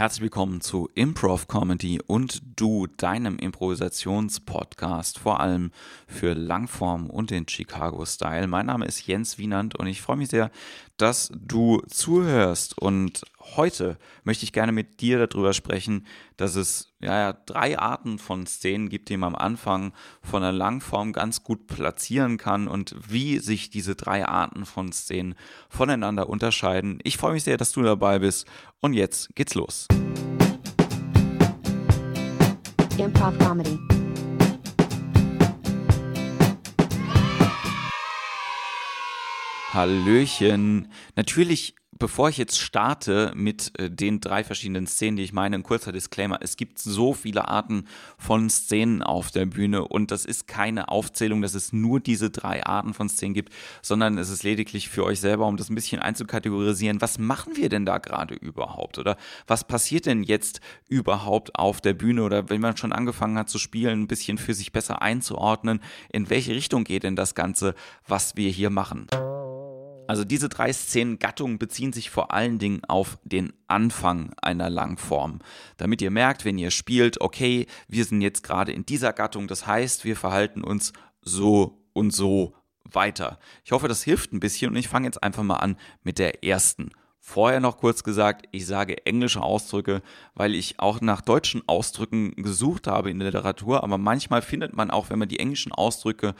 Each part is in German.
Herzlich willkommen zu Improv Comedy und du, deinem Improvisationspodcast, vor allem für Langform und den Chicago Style. Mein Name ist Jens Wienand und ich freue mich sehr, dass du zuhörst. Und heute möchte ich gerne mit dir darüber sprechen, dass es ja, drei Arten von Szenen gibt, die man am Anfang von einer Langform ganz gut platzieren kann und wie sich diese drei Arten von Szenen voneinander unterscheiden. Ich freue mich sehr, dass du dabei bist und jetzt geht's los. Improv Comedy. Hallöchen. Natürlich bevor ich jetzt starte mit äh, den drei verschiedenen Szenen, die ich meine, ein kurzer Disclaimer. Es gibt so viele Arten von Szenen auf der Bühne und das ist keine Aufzählung, dass es nur diese drei Arten von Szenen gibt, sondern es ist lediglich für euch selber, um das ein bisschen einzukategorisieren. Was machen wir denn da gerade überhaupt? Oder was passiert denn jetzt überhaupt auf der Bühne? Oder wenn man schon angefangen hat zu spielen, ein bisschen für sich besser einzuordnen, in welche Richtung geht denn das Ganze, was wir hier machen? Also diese drei Szenengattungen beziehen sich vor allen Dingen auf den Anfang einer Langform. Damit ihr merkt, wenn ihr spielt, okay, wir sind jetzt gerade in dieser Gattung, das heißt, wir verhalten uns so und so weiter. Ich hoffe, das hilft ein bisschen und ich fange jetzt einfach mal an mit der ersten. Vorher noch kurz gesagt, ich sage englische Ausdrücke, weil ich auch nach deutschen Ausdrücken gesucht habe in der Literatur, aber manchmal findet man auch, wenn man die englischen Ausdrücke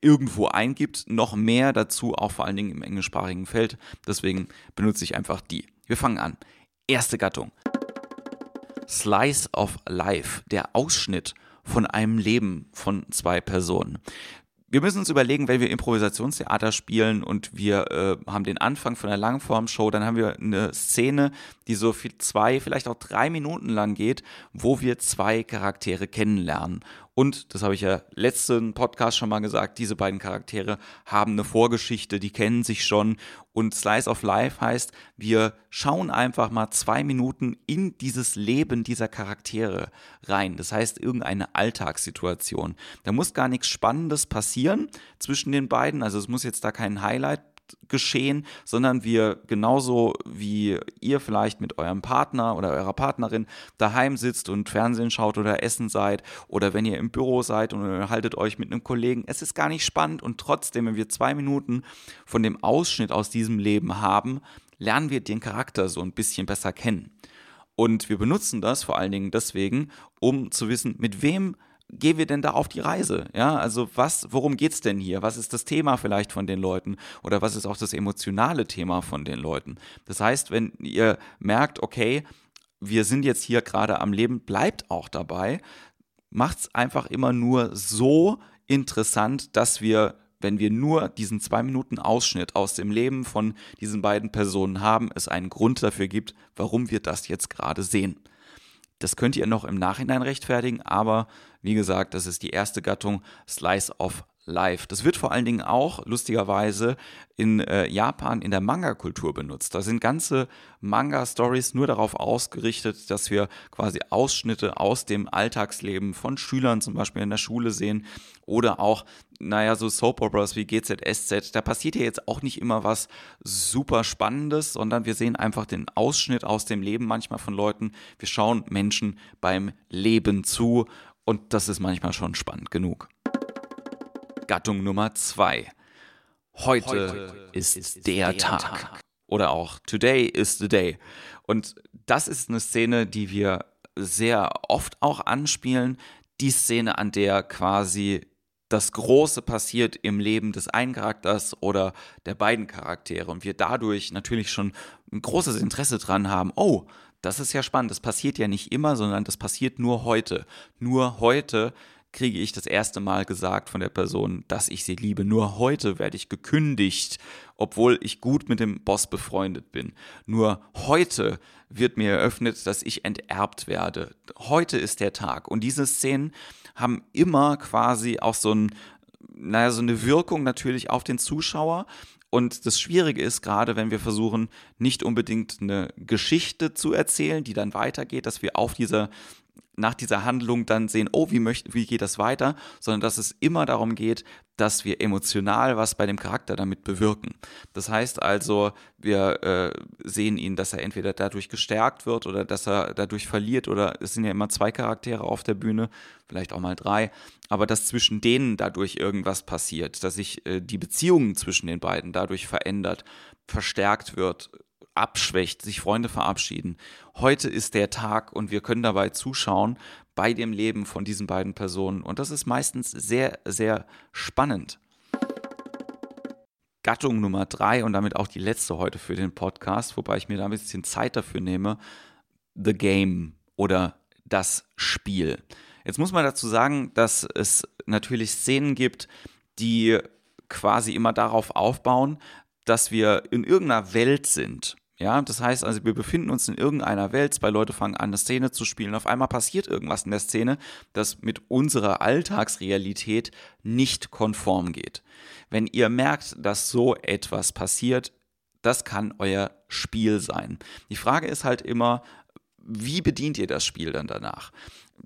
irgendwo eingibt, noch mehr dazu, auch vor allen Dingen im englischsprachigen Feld. Deswegen benutze ich einfach die. Wir fangen an. Erste Gattung. Slice of Life, der Ausschnitt von einem Leben von zwei Personen wir müssen uns überlegen, wenn wir Improvisationstheater spielen und wir äh, haben den Anfang von einer Langform-Show, dann haben wir eine Szene, die so viel zwei, vielleicht auch drei Minuten lang geht, wo wir zwei Charaktere kennenlernen. Und, das habe ich ja letzten Podcast schon mal gesagt, diese beiden Charaktere haben eine Vorgeschichte, die kennen sich schon. Und Slice of Life heißt, wir schauen einfach mal zwei Minuten in dieses Leben dieser Charaktere rein. Das heißt, irgendeine Alltagssituation. Da muss gar nichts Spannendes passieren zwischen den beiden. Also es muss jetzt da kein Highlight geschehen, sondern wir genauso wie ihr vielleicht mit eurem Partner oder eurer Partnerin daheim sitzt und Fernsehen schaut oder essen seid oder wenn ihr im Büro seid und haltet euch mit einem Kollegen. Es ist gar nicht spannend und trotzdem, wenn wir zwei Minuten von dem Ausschnitt aus diesem Leben haben, lernen wir den Charakter so ein bisschen besser kennen. Und wir benutzen das vor allen Dingen deswegen, um zu wissen, mit wem gehen wir denn da auf die Reise? Ja, also was, worum geht's denn hier? Was ist das Thema vielleicht von den Leuten? Oder was ist auch das emotionale Thema von den Leuten? Das heißt, wenn ihr merkt, okay, wir sind jetzt hier gerade am Leben, bleibt auch dabei. Macht's einfach immer nur so interessant, dass wir wenn wir nur diesen zwei Minuten Ausschnitt aus dem Leben von diesen beiden Personen haben, es einen Grund dafür gibt, warum wir das jetzt gerade sehen. Das könnt ihr noch im Nachhinein rechtfertigen, aber wie gesagt, das ist die erste Gattung Slice of Life. Das wird vor allen Dingen auch lustigerweise in äh, Japan in der Manga-Kultur benutzt. Da sind ganze Manga-Stories nur darauf ausgerichtet, dass wir quasi Ausschnitte aus dem Alltagsleben von Schülern zum Beispiel in der Schule sehen oder auch, naja, so Soap-Operas wie GZSZ. Da passiert ja jetzt auch nicht immer was super Spannendes, sondern wir sehen einfach den Ausschnitt aus dem Leben manchmal von Leuten. Wir schauen Menschen beim Leben zu und das ist manchmal schon spannend genug. Gattung Nummer zwei. Heute, Heute ist, ist, der, der Tag. Tag. Oder auch Today is the day. Und das ist eine Szene, die wir sehr oft auch anspielen. Die Szene, an der quasi das Große passiert im Leben des einen Charakters oder der beiden Charaktere und wir dadurch natürlich schon ein großes Interesse dran haben, oh, das ist ja spannend, das passiert ja nicht immer, sondern das passiert nur heute. Nur heute kriege ich das erste Mal gesagt von der Person, dass ich sie liebe. Nur heute werde ich gekündigt, obwohl ich gut mit dem Boss befreundet bin. Nur heute wird mir eröffnet, dass ich enterbt werde. Heute ist der Tag. Und diese Szenen haben immer quasi auch so ein naja, so eine Wirkung natürlich auf den Zuschauer, und das Schwierige ist gerade, wenn wir versuchen, nicht unbedingt eine Geschichte zu erzählen, die dann weitergeht, dass wir auf dieser nach dieser Handlung dann sehen, oh, wie, möcht, wie geht das weiter, sondern dass es immer darum geht, dass wir emotional was bei dem Charakter damit bewirken. Das heißt also, wir äh, sehen ihn, dass er entweder dadurch gestärkt wird oder dass er dadurch verliert oder es sind ja immer zwei Charaktere auf der Bühne, vielleicht auch mal drei, aber dass zwischen denen dadurch irgendwas passiert, dass sich äh, die Beziehungen zwischen den beiden dadurch verändert, verstärkt wird, abschwächt, sich Freunde verabschieden. Heute ist der Tag und wir können dabei zuschauen bei dem Leben von diesen beiden Personen. Und das ist meistens sehr, sehr spannend. Gattung Nummer drei und damit auch die letzte heute für den Podcast, wobei ich mir da ein bisschen Zeit dafür nehme. The Game oder das Spiel. Jetzt muss man dazu sagen, dass es natürlich Szenen gibt, die quasi immer darauf aufbauen, dass wir in irgendeiner Welt sind. Ja, das heißt also, wir befinden uns in irgendeiner Welt, zwei Leute fangen an, eine Szene zu spielen, auf einmal passiert irgendwas in der Szene, das mit unserer Alltagsrealität nicht konform geht. Wenn ihr merkt, dass so etwas passiert, das kann euer Spiel sein. Die Frage ist halt immer, wie bedient ihr das Spiel dann danach?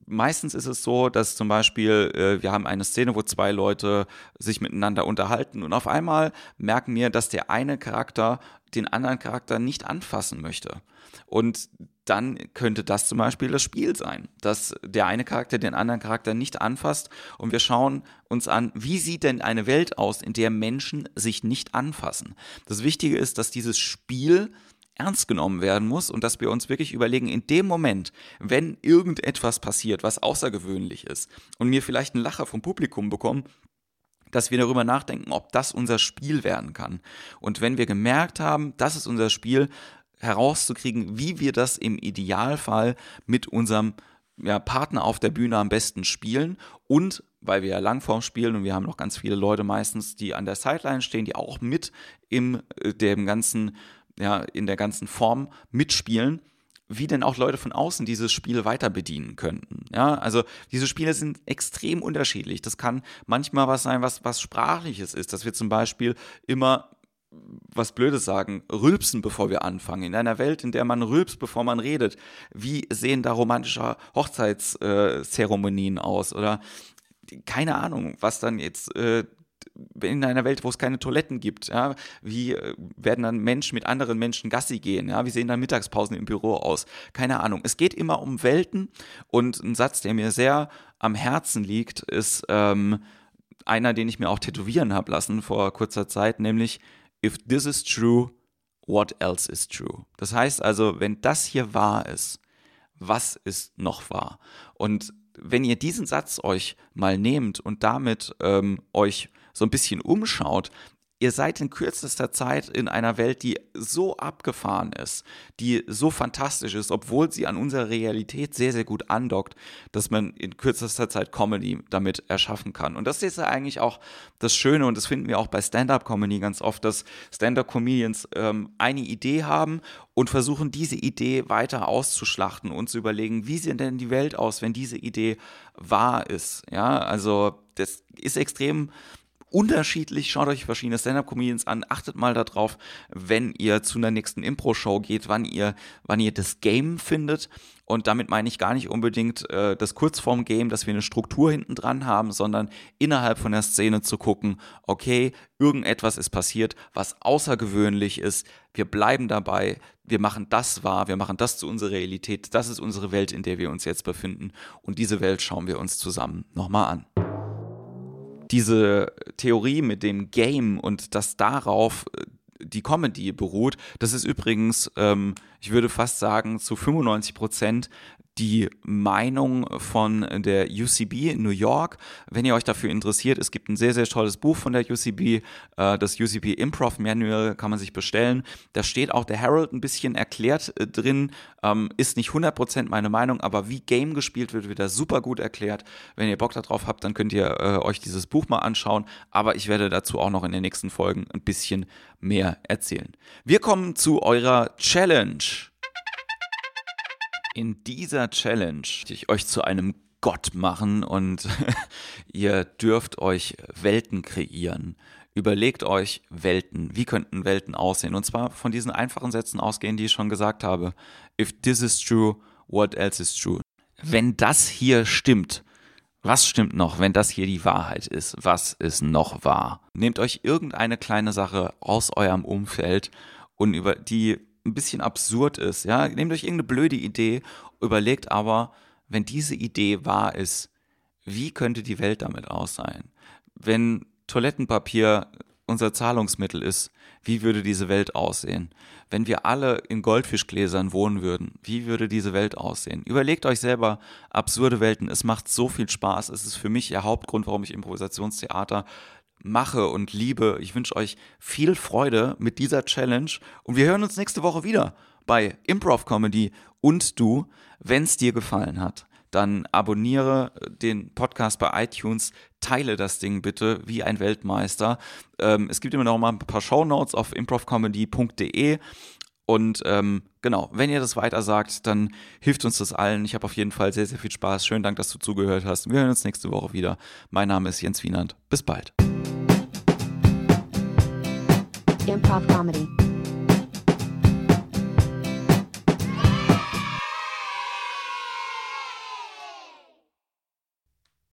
Meistens ist es so, dass zum Beispiel äh, wir haben eine Szene, wo zwei Leute sich miteinander unterhalten und auf einmal merken wir, dass der eine Charakter den anderen Charakter nicht anfassen möchte. Und dann könnte das zum Beispiel das Spiel sein, dass der eine Charakter den anderen Charakter nicht anfasst und wir schauen uns an, wie sieht denn eine Welt aus, in der Menschen sich nicht anfassen. Das Wichtige ist, dass dieses Spiel ernst genommen werden muss und dass wir uns wirklich überlegen, in dem Moment, wenn irgendetwas passiert, was außergewöhnlich ist und mir vielleicht einen Lacher vom Publikum bekommen, dass wir darüber nachdenken, ob das unser Spiel werden kann. Und wenn wir gemerkt haben, das ist unser Spiel, herauszukriegen, wie wir das im Idealfall mit unserem ja, Partner auf der Bühne am besten spielen und weil wir ja Langform spielen und wir haben noch ganz viele Leute meistens, die an der Sideline stehen, die auch mit im äh, dem ganzen ja, in der ganzen Form mitspielen, wie denn auch Leute von außen dieses Spiel weiter bedienen könnten. Ja, also diese Spiele sind extrem unterschiedlich. Das kann manchmal was sein, was, was Sprachliches ist, dass wir zum Beispiel immer was Blödes sagen, rülpsen, bevor wir anfangen. In einer Welt, in der man rülpst, bevor man redet. Wie sehen da romantische Hochzeitszeremonien aus? Oder keine Ahnung, was dann jetzt äh, in einer Welt, wo es keine Toiletten gibt, ja, wie äh, werden dann Menschen mit anderen Menschen Gassi gehen, ja, wie sehen dann Mittagspausen im Büro aus? Keine Ahnung. Es geht immer um Welten und ein Satz, der mir sehr am Herzen liegt, ist ähm, einer, den ich mir auch tätowieren habe lassen vor kurzer Zeit, nämlich If this is true, what else is true? Das heißt also, wenn das hier wahr ist, was ist noch wahr? Und wenn ihr diesen Satz euch mal nehmt und damit ähm, euch so ein bisschen umschaut, ihr seid in kürzester Zeit in einer Welt, die so abgefahren ist, die so fantastisch ist, obwohl sie an unserer Realität sehr, sehr gut andockt, dass man in kürzester Zeit Comedy damit erschaffen kann. Und das ist ja eigentlich auch das Schöne und das finden wir auch bei Stand-up-Comedy ganz oft, dass Stand-up-Comedians ähm, eine Idee haben und versuchen, diese Idee weiter auszuschlachten und zu überlegen, wie sieht denn die Welt aus, wenn diese Idee wahr ist. Ja, also das ist extrem unterschiedlich. Schaut euch verschiedene Stand-Up-Comedians an. Achtet mal darauf, wenn ihr zu einer nächsten Impro-Show geht, wann ihr, wann ihr das Game findet. Und damit meine ich gar nicht unbedingt äh, das Kurzform-Game, dass wir eine Struktur hinten dran haben, sondern innerhalb von der Szene zu gucken, okay, irgendetwas ist passiert, was außergewöhnlich ist. Wir bleiben dabei, wir machen das wahr, wir machen das zu unserer Realität. Das ist unsere Welt, in der wir uns jetzt befinden. Und diese Welt schauen wir uns zusammen nochmal an diese Theorie mit dem Game und dass darauf äh, die Comedy beruht, das ist übrigens, ähm, ich würde fast sagen, zu 95 Prozent die Meinung von der UCB in New York. Wenn ihr euch dafür interessiert, es gibt ein sehr, sehr tolles Buch von der UCB, äh, das UCB Improv Manual kann man sich bestellen. Da steht auch der Harold ein bisschen erklärt äh, drin, ähm, ist nicht 100% meine Meinung, aber wie Game gespielt wird, wird da super gut erklärt. Wenn ihr Bock darauf habt, dann könnt ihr äh, euch dieses Buch mal anschauen, aber ich werde dazu auch noch in den nächsten Folgen ein bisschen mehr erzählen. Wir kommen zu eurer Challenge. In dieser Challenge ich euch zu einem Gott machen und ihr dürft euch Welten kreieren. Überlegt euch Welten. Wie könnten Welten aussehen? Und zwar von diesen einfachen Sätzen ausgehen, die ich schon gesagt habe. If this is true, what else is true? wenn das hier stimmt, was stimmt noch, wenn das hier die Wahrheit ist? Was ist noch wahr? Nehmt euch irgendeine kleine Sache aus eurem Umfeld und über die ein bisschen absurd ist, ja, nehmt euch irgendeine blöde Idee, überlegt aber, wenn diese Idee wahr ist, wie könnte die Welt damit aussehen? Wenn Toilettenpapier unser Zahlungsmittel ist, wie würde diese Welt aussehen? Wenn wir alle in Goldfischgläsern wohnen würden, wie würde diese Welt aussehen? Überlegt euch selber absurde Welten. Es macht so viel Spaß. Es ist für mich der Hauptgrund, warum ich Improvisationstheater mache und liebe. Ich wünsche euch viel Freude mit dieser Challenge und wir hören uns nächste Woche wieder bei Improv Comedy und du, wenn es dir gefallen hat dann abonniere den Podcast bei iTunes, teile das Ding bitte wie ein Weltmeister. Ähm, es gibt immer noch mal ein paar Shownotes auf improvcomedy.de. Und ähm, genau, wenn ihr das weiter sagt, dann hilft uns das allen. Ich habe auf jeden Fall sehr, sehr viel Spaß. Schönen Dank, dass du zugehört hast. Wir hören uns nächste Woche wieder. Mein Name ist Jens Wienand. Bis bald. Improv Comedy.